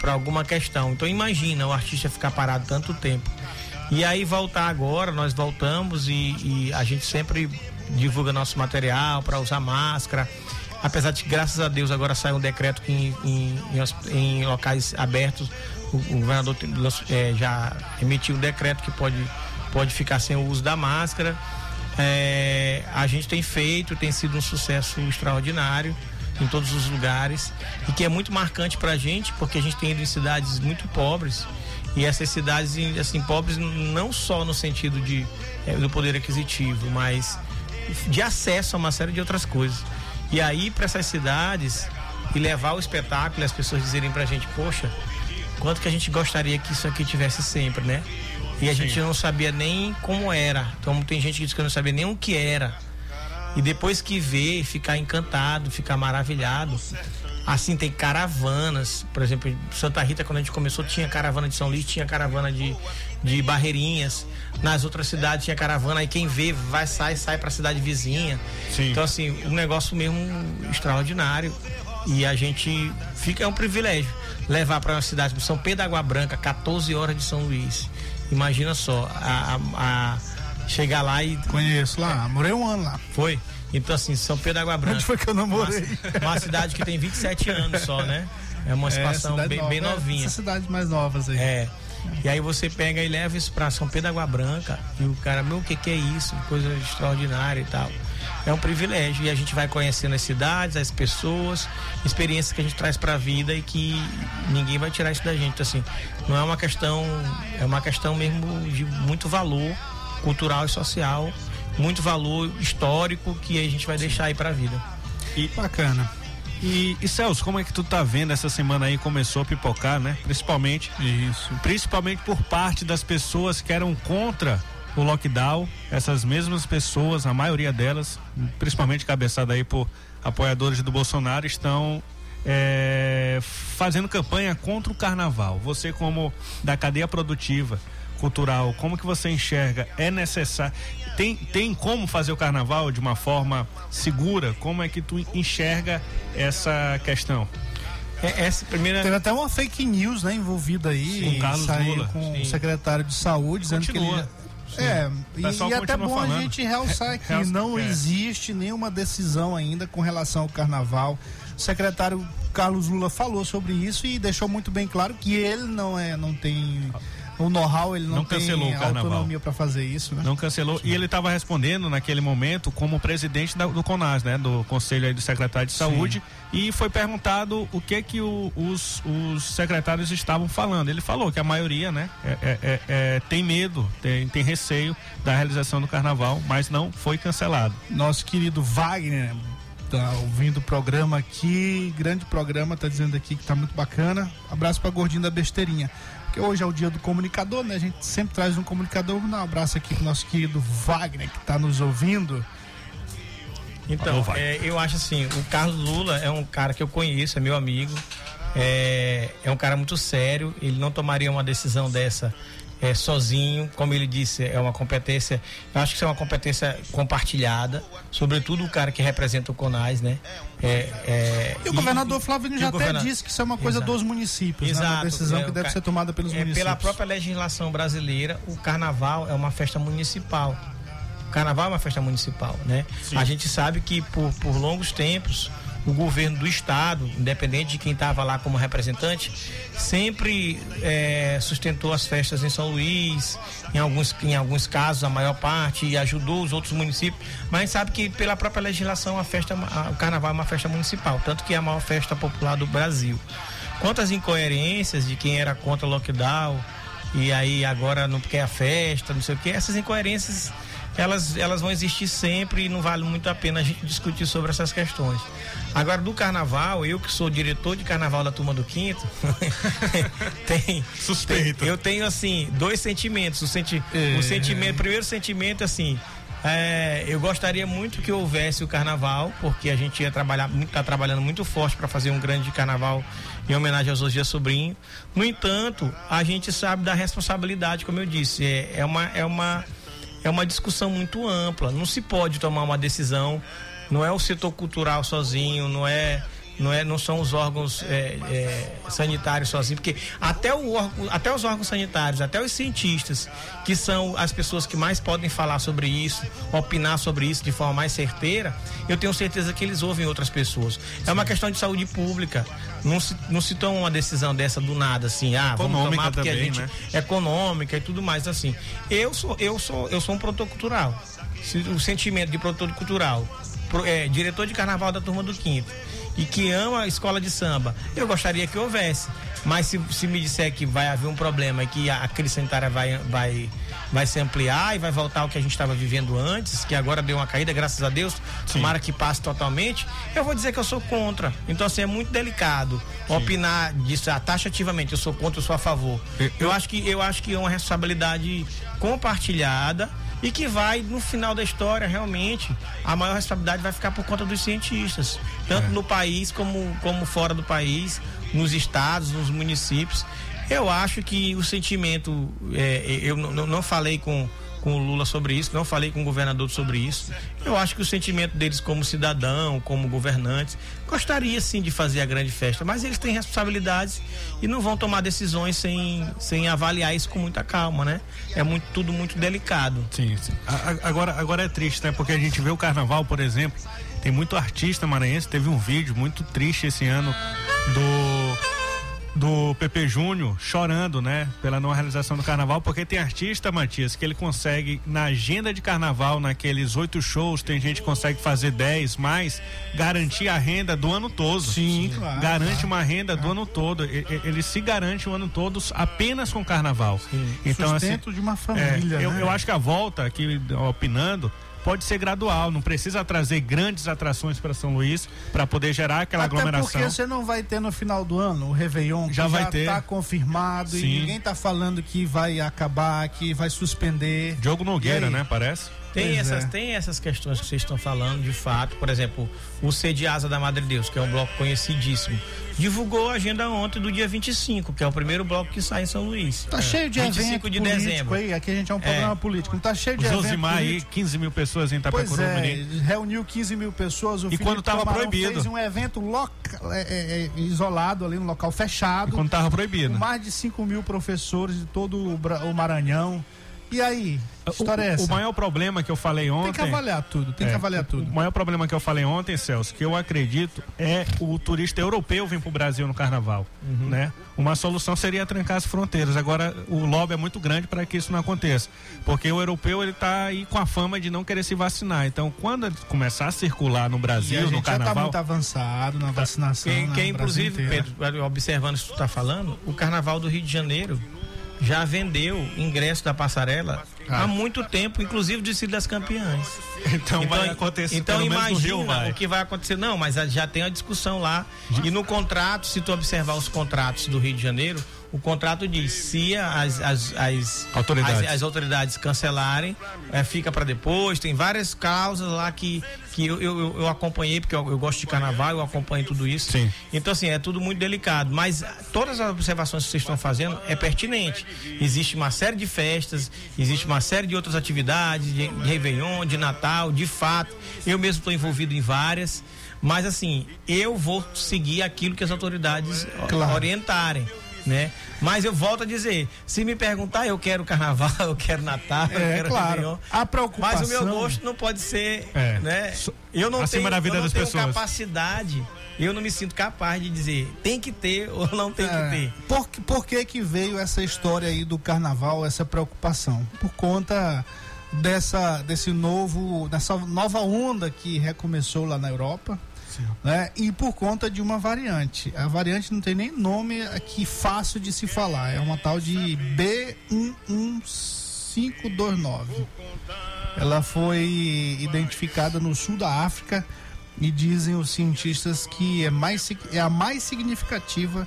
Para alguma questão. Então imagina o artista ficar parado tanto tempo. E aí voltar agora, nós voltamos e, e a gente sempre divulga nosso material para usar máscara. Apesar de graças a Deus, agora sai um decreto que em, em- em locais abertos o, o governador eh, já emitiu um decreto que pode, pode ficar sem o uso da máscara. É, a gente tem feito, tem sido um sucesso extraordinário em todos os lugares e que é muito marcante para a gente porque a gente tem ido em cidades muito pobres e essas cidades assim pobres não só no sentido de eh, do poder aquisitivo, mas de acesso a uma série de outras coisas. E aí para essas cidades e levar o espetáculo e as pessoas dizerem pra gente, poxa, quanto que a gente gostaria que isso aqui tivesse sempre, né? E a gente não sabia nem como era. Então tem gente que diz que não sabia nem o que era. E depois que vê, ficar encantado, ficar maravilhado. Assim, tem caravanas. Por exemplo, em Santa Rita, quando a gente começou, tinha caravana de São Luís, tinha caravana de, de Barreirinhas. Nas outras cidades tinha caravana. Aí quem vê, vai, sai, sai pra cidade vizinha. Sim. Então, assim, um negócio mesmo extraordinário. E a gente fica, é um privilégio levar para uma cidade como São Pedro da Água Branca, 14 horas de São Luís. Imagina só, a, a- a chegar lá e. Conheço lá, morei um ano lá. Foi? Então, assim, São Pedro da Água Branca. Onde foi que eu não morei? Uma, uma cidade que tem 27 anos só, né? É uma situação cidade bem, nova, bem é, novinha. Essas cidades mais novas aí. É. E aí você pega e leva isso pra São Pedro da Água Branca e o cara, meu, o que que é isso? Coisa extraordinária e tal. É um privilégio e a gente vai conhecendo as cidades, as pessoas, experiências que a gente traz pra vida e que ninguém vai tirar isso da gente. Assim, não é uma questão, é uma questão mesmo de muito valor cultural e social, muito valor histórico que a gente vai deixar aí pra vida. E Bacana. E, e Celso, como é que tu tá vendo essa semana aí começou a pipocar, né? Principalmente. Isso. Principalmente por parte das pessoas que eram contra o lockdown. Essas mesmas pessoas, a maioria delas, principalmente cabeçada aí por apoiadores do Bolsonaro, estão é, fazendo campanha contra o carnaval. Você como da cadeia produtiva cultural, como que você enxerga? É necessário? Tem, tem como fazer o carnaval de uma forma segura? Como é que tu enxerga essa questão? É, essa primeira Teve até uma fake news, né, envolvida aí. Sim, Carlos saiu Lula. com Sim. o secretário de saúde dizendo Continua. que ele. É, e, e até bom a falando. gente realçar que Realça- não é. existe nenhuma decisão ainda com relação ao carnaval. O secretário Carlos Lula falou sobre isso e deixou muito bem claro que ele não é, não tem o know-how, ele não, Não tem cancelou o carnaval. autonomia para fazer isso, né? Não cancelou. E ele estava respondendo naquele momento como presidente da- do CONAS, né? Do Conselho aí do Secretário de Saúde. E foi perguntado o que que o- os, os secretários estavam falando. Ele falou que a maioria, né? é- é- é- é, tem medo, tem, tem receio da realização do carnaval, mas não foi cancelado. Nosso querido Wagner tá ouvindo o programa aqui, grande programa, tá dizendo aqui que tá muito bacana. Abraço pra Gordinho da Besteirinha. Porque hoje é o dia do comunicador, né? A gente sempre traz um comunicador. Vou dar um abraço aqui pro nosso querido Wagner, que tá nos ouvindo. Então, é, eu acho assim, o Carlos Lula é um cara que eu conheço, é meu amigo, é, é um cara muito sério, ele não tomaria uma decisão dessa é, sozinho, como ele disse, é uma competência, eu acho que isso é uma competência compartilhada, sobretudo o cara que representa o CONAS, né? É, é, E o governador Flávio e já até disse que isso é uma coisa Exato. dos municípios, né? Uma Exato, decisão é, que deve ser tomada pelos é, municípios. Pela própria legislação brasileira, o carnaval é uma festa municipal. O carnaval é uma festa municipal, né? A gente sabe que por, por longos tempos o governo do estado, independente de quem estava lá como representante, sempre é, sustentou as festas em São Luís, em alguns, em alguns casos, a maior parte, e ajudou os outros municípios. Mas sabe que pela própria legislação a festa, a- o carnaval é uma festa municipal, tanto que é a maior festa popular do Brasil. Quanto às incoerências de quem era contra o lockdown e aí agora não quer a festa, não sei o que, essas incoerências elas, elas vão existir sempre e não vale muito a pena a gente discutir sobre essas questões. Agora, do carnaval, eu que sou diretor de carnaval da turma do Quinto, [laughs] tem. Suspeito. Eu tenho, assim, dois sentimentos. O, senti É. o sentimento, primeiro sentimento, assim. é, eu gostaria muito que houvesse o carnaval, porque a gente ia trabalhar, está trabalhando muito forte para fazer um grande carnaval em homenagem aos Osdia Sobrinho. No entanto, a gente sabe da responsabilidade, como eu disse, é, é uma, é uma é uma discussão muito ampla. Não se pode tomar uma decisão. Não é o setor cultural sozinho, não é, não é, não são os órgãos é, é, sanitários sozinhos, porque até, o, órgão- até os órgãos sanitários, até os cientistas, que são as pessoas que mais podem falar sobre isso, opinar sobre isso de forma mais certeira, eu tenho certeza que eles ouvem outras pessoas. É uma questão de saúde pública. Não se, não se toma uma decisão dessa do nada, assim, ah, vamos Econômica tomar porque a também, gente né? econômica e tudo mais assim. Eu sou eu sou eu sou um produtor cultural. O sentimento de produtor cultural, é, diretor de carnaval da turma do quinto e que ama a escola de samba, eu gostaria que houvesse. Mas se, se me disser que vai haver um problema e que a, a crise sanitária vai, vai, vai se ampliar e vai voltar ao que a gente estava vivendo antes, que agora deu uma caída, graças a Deus, tomara que passe totalmente, eu vou dizer que eu sou contra. Então, assim, é muito delicado opinar disso ah, taxativamente, eu sou contra, eu sou a favor. Eu acho que, eu acho que é uma responsabilidade compartilhada e que vai, no final da história, realmente, a maior responsabilidade vai ficar por conta dos cientistas, tanto no país como, como fora do país, nos estados, nos municípios. Eu acho que o sentimento, é, eu não falei com, com o Lula sobre isso, não falei com o governador sobre isso. Eu acho que o sentimento deles como cidadão, como governantes, gostaria sim de fazer a grande festa, mas eles têm responsabilidades e não vão tomar decisões sem, sem avaliar isso com muita calma, né? É muito, tudo muito delicado. Sim, sim. Agora, agora é triste, né? Porque a gente vê o carnaval, por exemplo, tem muito artista maranhense, teve um vídeo muito triste esse ano do do Pepe Júnior chorando, né, pela não realização do carnaval, porque tem artista, Matias, que ele consegue na agenda de carnaval, naqueles oito shows, tem gente que consegue fazer dez mais, garantir a renda do ano todo. Sim, claro, Garante claro. uma renda do ano todo. Ele se garante o ano todo apenas com carnaval. Então, assim, Sustento de uma família, é, eu, né? eu acho que a volta, aqui opinando, pode ser gradual, não precisa trazer grandes atrações para São Luís para poder gerar aquela Até aglomeração. porque você não vai ter no final do ano o Réveillon, que Já vai ter. tá confirmado e Sim. ninguém tá falando que vai acabar, que vai suspender. Diogo Nogueira, E né? Parece. Tem Pois essas, é. tem essas questões que vocês estão falando, de fato. Por exemplo, o C de Asa da Madre Deus, que é um bloco conhecidíssimo, divulgou a agenda ontem do dia 25, que é o primeiro bloco que sai em São Luís. Tá cheio de 25 evento de político dezembro. aí, aqui a gente é um programa político, não tá cheio de Os evento Osimar aí, político. 15 mil pessoas em Itapecuru, é, reuniu 15 mil pessoas. O E Felipe quando tava Camarão proibido? Fez um evento loca, é, é, é, isolado ali no local fechado. Quando tava proibido. Com mais de 5 mil professores de todo o, Bra- o Maranhão. E aí? Que história é O, essa? o maior problema que eu falei ontem. Tem que avaliar tudo, tem que É, avaliar tudo. O maior problema que eu falei ontem, Celso, que eu acredito é o turista europeu vir pro Brasil no carnaval, Uhum. né? Uma solução seria trancar as fronteiras. Agora o lobby é muito grande para que isso não aconteça, porque o europeu ele tá aí com a fama de não querer se vacinar. Então, quando ele começar a circular no E a Brasil, no já tá carnaval, muito avançado na vacinação. Que, no que inclusive. Pedro, observando isso que tu tá falando, o Carnaval do Rio de Janeiro já vendeu ingresso da passarela Ah. há muito tempo, inclusive do Círio das Campeãs. então, vai acontecer Então imagina Rio vai. o que vai acontecer. Não, mas já tem a discussão lá. E no contrato, se tu observar os contratos do Rio de Janeiro, o contrato diz se as, as, as, Autoridades. as, as autoridades cancelarem, eh, fica para depois. Tem várias cláusulas lá que, que eu, eu, eu acompanhei, porque eu, eu gosto de carnaval, eu acompanho tudo isso. Sim. Então, assim, é tudo muito delicado. Mas todas as observações que vocês estão fazendo é pertinente. Existe uma série de festas, existe uma série de outras atividades, de, de Réveillon, de Natal, de fato. Eu mesmo estou envolvido em várias. Mas, assim, eu vou seguir aquilo que as autoridades Claro. orientarem. Né? Mas eu volto a dizer, se me perguntar, eu quero carnaval, [laughs] eu quero Natal, eu É, quero claro. Réveillon. A preocupação. Mas o meu gosto não pode ser, É. né? Eu não acima tenho, da vida eu não das tenho pessoas. capacidade, eu não me sinto capaz de dizer tem que ter [laughs] ou não tem que É, ter. Por, que- por que que veio essa história aí do carnaval, essa preocupação? Por conta dessa, desse novo, dessa nova onda que recomeçou lá na Europa, né? E por conta de uma variante. A variante não tem nem nome aqui fácil de se falar. É uma tal de B11529. Ela foi identificada no sul da África e dizem os cientistas que é, mais, é a mais significativa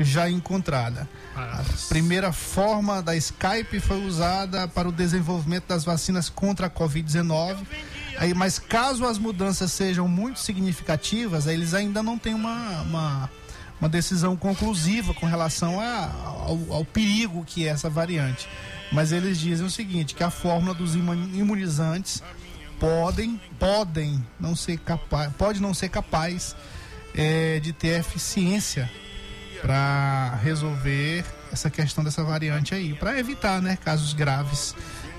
já encontrada. A primeira forma da Skype foi usada para o desenvolvimento das vacinas contra a Covid-19. Aí, mas caso as mudanças sejam muito significativas, eles ainda não têm uma, uma, uma decisão conclusiva com relação a- ao, ao perigo que é essa variante. Mas eles dizem o seguinte, que a fórmula dos imu- imunizantes podem, podem não ser capaz, pode não ser capaz eh, de ter eficiência para resolver essa questão dessa variante aí, para evitar, né, casos graves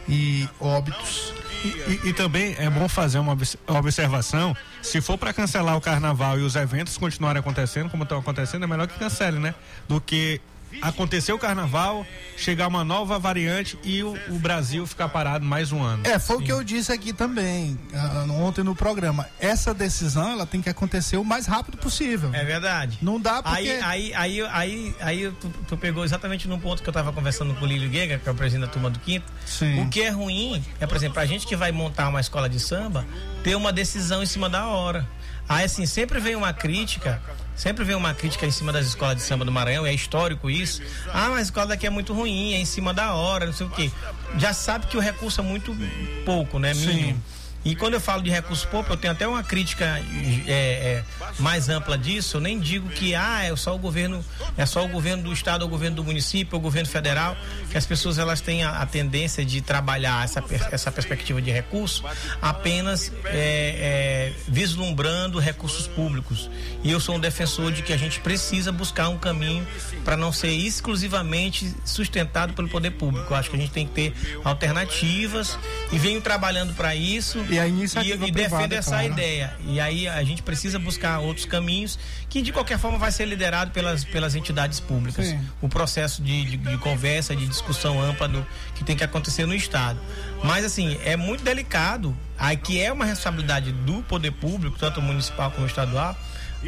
e óbitos. E, e- e também é bom fazer uma obs- observação. Se for para cancelar o carnaval e os eventos continuarem acontecendo como estão acontecendo, é melhor que cancele, né? Do que acontecer o carnaval, chegar uma nova variante e o, o Brasil ficar parado mais um ano. É, foi o que eu disse aqui também ah, ontem no programa. Essa decisão ela tem que acontecer o mais rápido possível. É verdade. Não dá porque Aí, aí, aí, aí, aí tu, tu pegou exatamente num ponto que eu tava conversando com o Lílio Guega, que é o presidente da turma do quinto. Sim. O que é ruim é, por exemplo, a gente que vai montar uma escola de samba, ter uma decisão em cima da hora. Aí, assim, sempre vem uma crítica, sempre vem uma crítica em cima das escolas de samba do Maranhão, é histórico isso. Ah, mas a escola daqui é muito ruim, é em cima da hora, não sei o quê. Já sabe que o recurso é muito pouco, né? Mínimo. E quando eu falo de recurso pouco, eu tenho até uma crítica é, é, mais ampla disso. Eu nem digo que ah, é só o governo, é só o governo do estado, ou o governo do município, ou o governo federal, que as pessoas elas têm a, a tendência de trabalhar essa, essa perspectiva de recurso apenas é, é, vislumbrando recursos públicos. E eu sou um defensor de que a gente precisa buscar um caminho para não ser exclusivamente sustentado pelo poder público. Eu acho que a gente tem que ter alternativas e venho trabalhando para isso E a iniciativa e, e privada, defendo essa claro. ideia. E aí a gente precisa buscar outros caminhos que de qualquer forma vai ser liderado pelas, pelas entidades públicas. Sim. O processo de, de, de conversa, de discussão ampla do, que tem que acontecer no Estado. Mas assim, é muito delicado, aí que é uma responsabilidade do poder público, tanto municipal como estadual,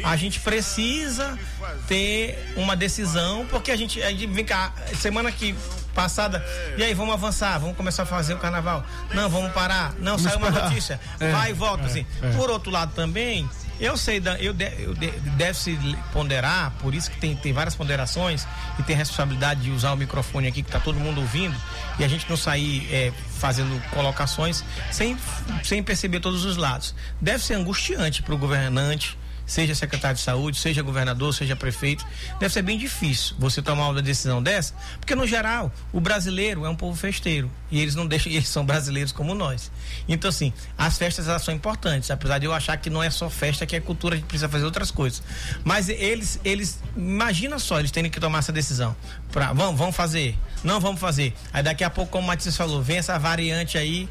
a gente precisa ter uma decisão, porque a gente, a gente vem cá, semana que passada, e aí, vamos avançar, vamos começar a fazer o carnaval. Não, vamos parar. Não, saiu uma esperar. notícia. É, vai e volta, é, assim. é. Por outro lado também, eu sei, da, eu, de, eu de- deve-se ponderar, por isso que tem, tem várias ponderações e tem responsabilidade de usar o microfone aqui que tá todo mundo ouvindo e a gente não sair é, fazendo colocações sem, sem perceber todos os lados. Deve ser angustiante para o governante seja secretário de saúde, seja governador, seja prefeito. Deve ser bem difícil você tomar uma decisão dessa, porque no geral, o brasileiro é um povo festeiro e eles não deixam, [laughs] eles são brasileiros como nós. Então, assim, as festas elas são importantes, apesar de eu achar que não é só festa, que é cultura, a gente precisa fazer outras coisas. Mas eles, eles, imagina só, eles terem que tomar essa decisão. Pra, vamos, vamos fazer. Não vamos fazer. Aí daqui a pouco, como o Matias falou, vem essa variante aí.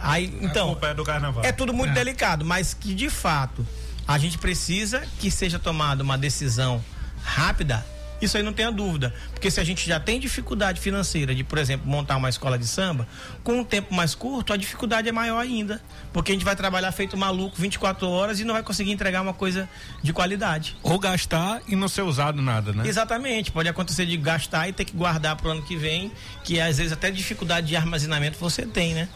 Aí, então. é do carnaval. É tudo muito delicado, mas que de fato a gente precisa que seja tomada uma decisão rápida. Isso aí não tenha dúvida. Porque se a gente já tem dificuldade financeira de, por exemplo, montar uma escola de samba, com um tempo mais curto, a dificuldade é maior ainda. Porque a gente vai trabalhar feito maluco 24 horas e não vai conseguir entregar uma coisa de qualidade. Ou gastar e não ser usado nada, né? Exatamente, pode acontecer de gastar e ter que guardar pro ano que vem, que às vezes até dificuldade de armazenamento você tem, né?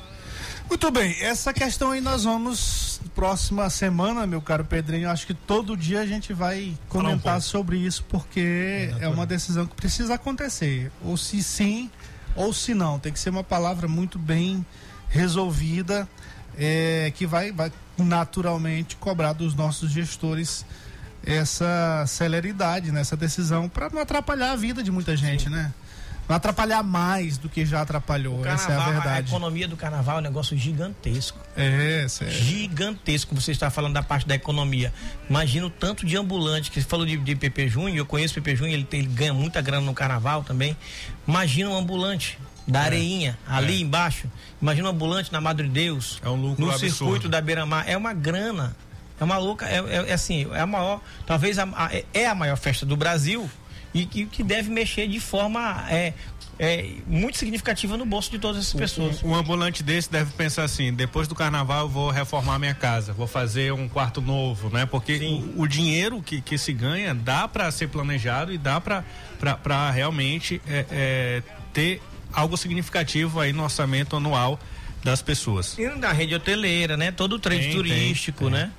Muito bem, essa questão aí nós vamos próxima semana, meu caro Pedrinho, acho que todo dia a gente vai comentar sobre isso porque é uma decisão que precisa acontecer, ou se sim ou se não, tem que ser uma palavra muito bem resolvida, é, que vai, vai naturalmente cobrar dos nossos gestores essa celeridade nessa decisão para não atrapalhar a vida de muita gente, né? Não atrapalhar mais do que já atrapalhou, essa é a Carnaval, verdade. economia do carnaval é um negócio gigantesco. É, sério. Gigantesco. Você está falando da parte da economia. Imagina o tanto de ambulante que você falou de, de PP Júnior. Eu conheço o PP Júnior, ele, tem- ele ganha muita grana no carnaval também. Imagina um ambulante da areinha ali embaixo. Imagina um ambulante na Madre Deus. É um lucro no absurdo. circuito da Beira-Mar. É uma grana. É uma louca. É, é- é assim, é a maior. Talvez a, a- é a maior festa do Brasil e que, que deve mexer de forma é, é, muito significativa no bolso de todas essas pessoas. Um, um ambulante desse deve pensar assim: depois do carnaval eu vou reformar minha casa, vou fazer um quarto novo, né? Porque o, o dinheiro que, que se ganha dá para ser planejado e dá para realmente é, é, ter algo significativo aí no orçamento anual das pessoas. E na rede hoteleira, né? Todo o trade Tem, turístico, tem, tem.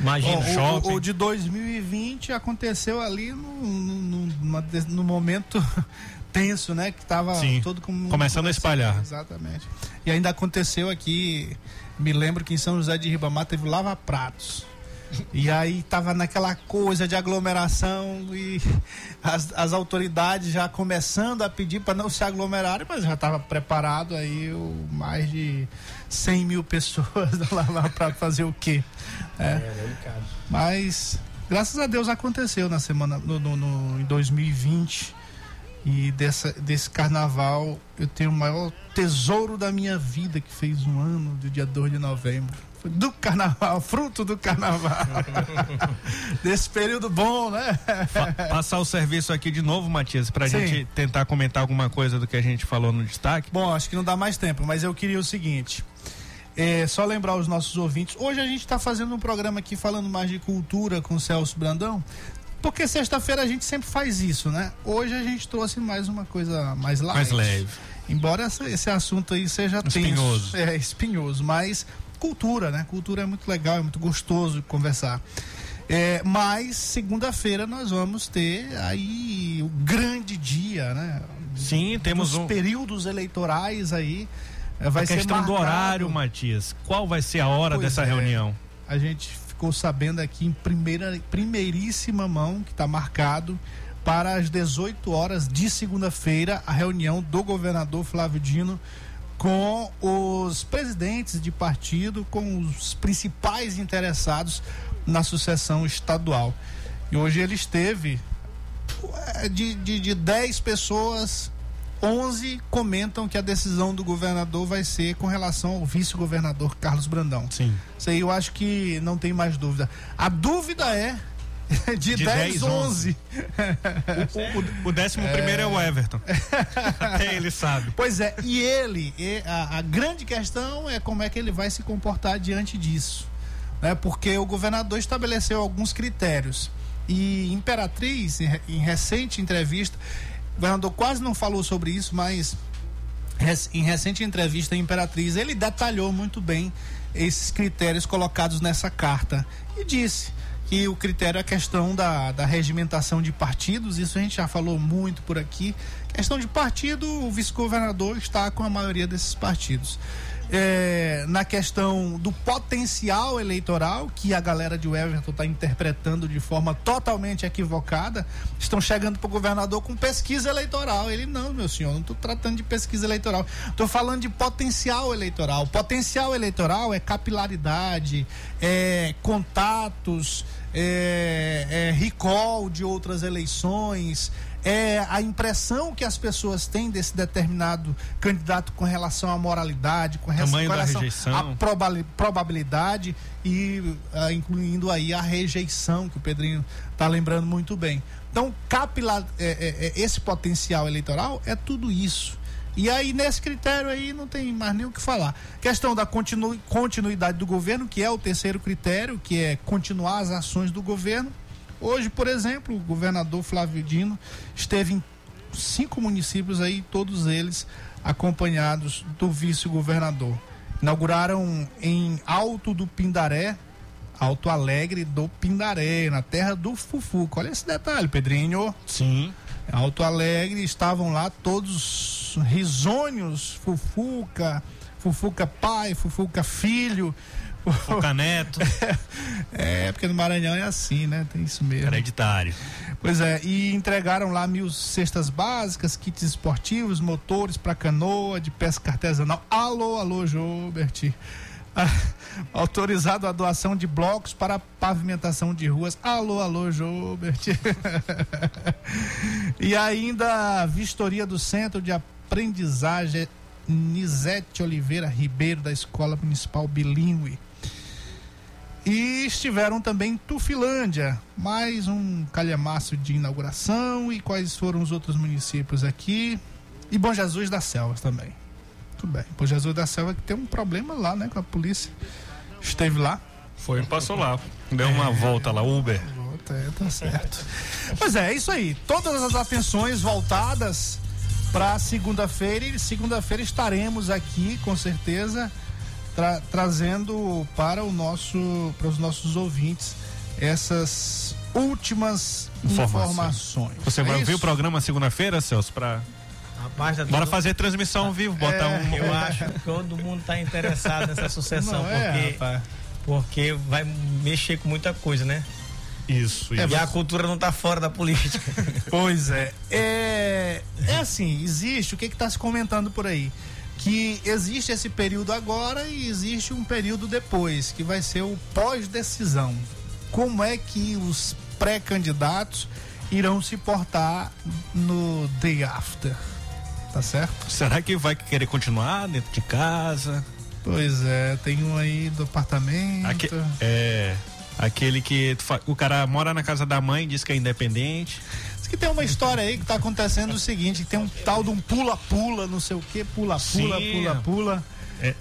Imagina. O- shopping. o, o de 2020 aconteceu ali no, no, des- no momento [laughs] tenso, né? Que tava Sim, todo como começando a espalhar. Exatamente. E ainda aconteceu aqui, me lembro que em São José de Ribamar teve lava pratos. E aí tava naquela coisa de aglomeração e [laughs] as, as autoridades já começando a pedir para não se aglomerarem, mas já estava preparado aí o, mais de 100 mil pessoas [laughs] lá para fazer o quê? É. Mas graças a Deus aconteceu na semana no, no- no- em 2020 e dessa, desse carnaval eu tenho o maior tesouro da minha vida que fez um ano do dia 2 de novembro. Foi do carnaval, [laughs] fruto do carnaval. [laughs] Desse período bom, né? Pa- passar o serviço aqui de novo, Matias, pra Sim. gente tentar comentar alguma coisa do que a gente falou no destaque. Bom, acho que não dá mais tempo, mas eu queria o seguinte. É, só lembrar os nossos ouvintes. Hoje a gente está fazendo um programa aqui falando mais de cultura com o Celso Brandão. Porque sexta-feira a gente sempre faz isso, né? Hoje a gente trouxe mais uma coisa mais light. Mais leve. Embora esse assunto aí seja Espinhoso. tenso. É, espinhoso, mas cultura, né? Cultura é muito legal, é muito gostoso conversar. É, mas segunda-feira nós vamos ter aí o grande dia, né? Sim, temos Dos um. períodos eleitorais aí. É, Vai a ser questão do marcado. horário, Matias. Qual vai ser a hora Pois dessa é. reunião? A gente ficou sabendo aqui em primeira, primeiríssima mão que está marcado para as 18 horas de segunda-feira a reunião do governador Flávio Dino com os presidentes de partido, com os principais interessados na sucessão estadual. E hoje ele esteve é, de, de, de 10 pessoas, 11 comentam que a decisão do governador vai ser com relação ao vice-governador Carlos Brandão. Sim. Isso aí eu acho que não tem mais dúvida. A dúvida é [laughs] de, De 10, 10, 11. O, o décimo primeiro é o Everton. Até ele sabe. Pois é, e ele, e a, a grande questão é como é que ele vai se comportar diante disso. Né? Porque o governador estabeleceu alguns critérios. E Imperatriz, em recente entrevista, o governador quase não falou sobre isso, mas em recente entrevista em Imperatriz, ele detalhou muito bem esses critérios colocados nessa carta e disse que o critério é a questão da, da regimentação de partidos, isso a gente já falou muito por aqui. Questão de partido, o vice-governador está com a maioria desses partidos. É, na questão do potencial eleitoral que a galera de Everton está interpretando de forma totalmente equivocada. Estão chegando para o governador com pesquisa eleitoral. Ele não, meu senhor, não estou tratando de pesquisa eleitoral. Estou falando de potencial eleitoral. Potencial eleitoral é capilaridade, é contatos, é, é recall de outras eleições, é a impressão que as pessoas têm desse determinado candidato com relação à moralidade, com res- com relação à probabilidade e ah, incluindo aí a rejeição que o Pedrinho está lembrando muito bem. Então, capilar, é, é, é, esse potencial eleitoral é tudo isso. E aí, nesse critério aí, não tem mais nem o que falar. Questão da continu- continuidade do governo, que é o terceiro critério, que é continuar as ações do governo. Hoje, por exemplo, o governador Flávio Dino esteve em cinco municípios aí, todos eles acompanhados do vice-governador. Inauguraram em Alto do Pindaré, Alto Alegre do Pindaré, na terra do Fufuca. Olha esse detalhe, Pedrinho. Sim. Alto Alegre, estavam lá todos risonhos, Fufuca, Fufuca pai, Fufuca filho. Fufuca [laughs] neto. é, porque no Maranhão é assim, né? Tem isso mesmo. Hereditário. Pois é, e entregaram lá mil cestas básicas, kits esportivos, motores para canoa, de pesca artesanal. Alô, alô, Jobert. Ah, [laughs] autorizado a doação de blocos para pavimentação de ruas. Alô, alô, Jobert. [laughs] e ainda a vistoria do Centro de Aprendizagem Nisete Oliveira Ribeiro, da Escola Municipal Bilíngue. E estiveram também em Tufilândia, mais um calhamaço de inauguração. E quais foram os outros municípios aqui? E Bom Jesus das Selvas também. Tudo bem. Bom Jesus da Selva que tem um problema lá, né, com a polícia. Esteve lá. Foi, passou lá. Deu uma volta lá, Uber. Volta, é, tá certo. Pois é, é isso aí. Todas as atenções voltadas para segunda-feira e segunda-feira estaremos aqui com certeza tra- trazendo para o nosso para os nossos ouvintes essas últimas informações. Você É vai ouvir isso? o programa segunda-feira, Celso, pra... Rapaz, tá Bora fazer transmissão ao vivo, botar É, um... Eu acho que todo mundo está interessado nessa sucessão, Não é, porque, rapaz. porque vai mexer com muita coisa, né? Isso, E a cultura não está fora da política. Pois é. É, é assim, existe, o que está se comentando por aí? Que existe esse período agora e existe um período depois, que vai ser o pós-decisão. Como é que os pré-candidatos irão se portar no day after? Tá certo? Será que vai querer continuar dentro de casa? Pois é, tem um aí do apartamento. Aque- é. Aquele que o cara mora na casa da mãe, diz que é independente. Diz que tem uma história aí que tá acontecendo o seguinte, que tem um tal de um pula-pula, não sei o que, pula-pula, pula-pula. É,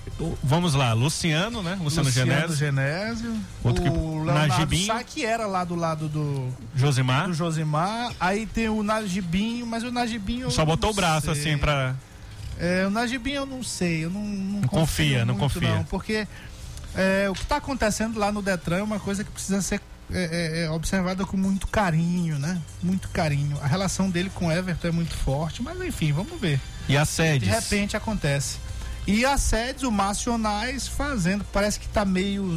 vamos lá, Luciano, né? Luciano, Genésio, Genésio. Outro que- o Leonardo Najibinho. Sá, que era lá do lado do, Josimar. do Josimar. Aí tem o Najibinho, mas o Najibinho. Só botou não o braço sei. assim pra. É, o Najibinho eu não sei, eu não, não, confio confia, não muito, confia. Não, porque é, o que está acontecendo lá no Detran é uma coisa que precisa ser é, é, é, observada com muito carinho, né? Muito carinho. A relação dele com o Everton é muito forte, mas enfim, vamos ver. E a De sedes. repente acontece. E a Sedes, o Macionais fazendo, parece que tá meio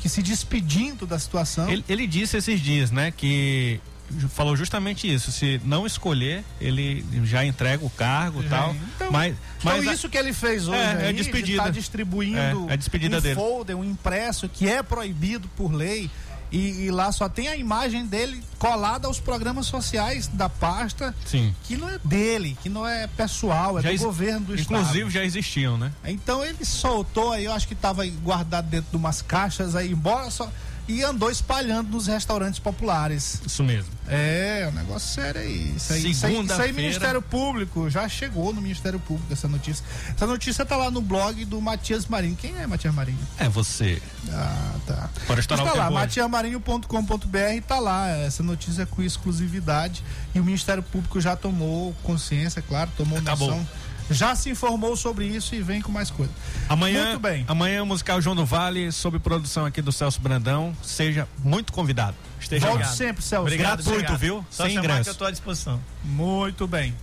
que se despedindo da situação. Ele, ele disse esses dias, né, que falou justamente isso. Se não escolher, ele já entrega o cargo e Já- tal. Então- mas, Então mas a- isso que ele fez hoje É, é aí, despedida. de tá distribuindo É, é despedida um dele. folder, um impresso que é proibido por lei e, e lá só tem a imagem dele colada aos programas sociais da pasta Sim. que não é dele, que não é pessoal, é Já do governo do Inclusive estado. já existiam, né? Então ele soltou aí, eu acho que estava guardado dentro de umas caixas aí, embora só e andou espalhando nos restaurantes populares. Isso mesmo. É, um negócio sério aí. Isso aí, isso aí, isso aí. Ministério Público, já chegou no Ministério Público essa notícia. Essa notícia tá lá no blog do Matias Marinho. Quem é Matias Marinho? É você. Ah, tá. Para o tá lá, matiamarinho.com.br tá lá, essa notícia com exclusividade e o Ministério Público já tomou consciência, claro, tomou Acabou. noção. Já se informou sobre isso e vem com mais coisa. Amanhã, Muito bem. amanhã o musical João do Vale, sob produção aqui do Celso Brandão. Seja muito convidado. Esteja Volte lá. sempre, Celso. Obrigado, gratuito, viu? Só Sem ingresso. que eu tô à disposição. Muito bem.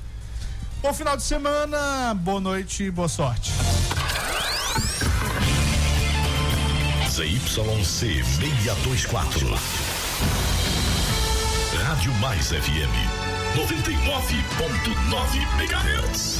Bom final de semana, boa noite e boa sorte. ZYC 624. Rádio Mais FM 99.9 MHz.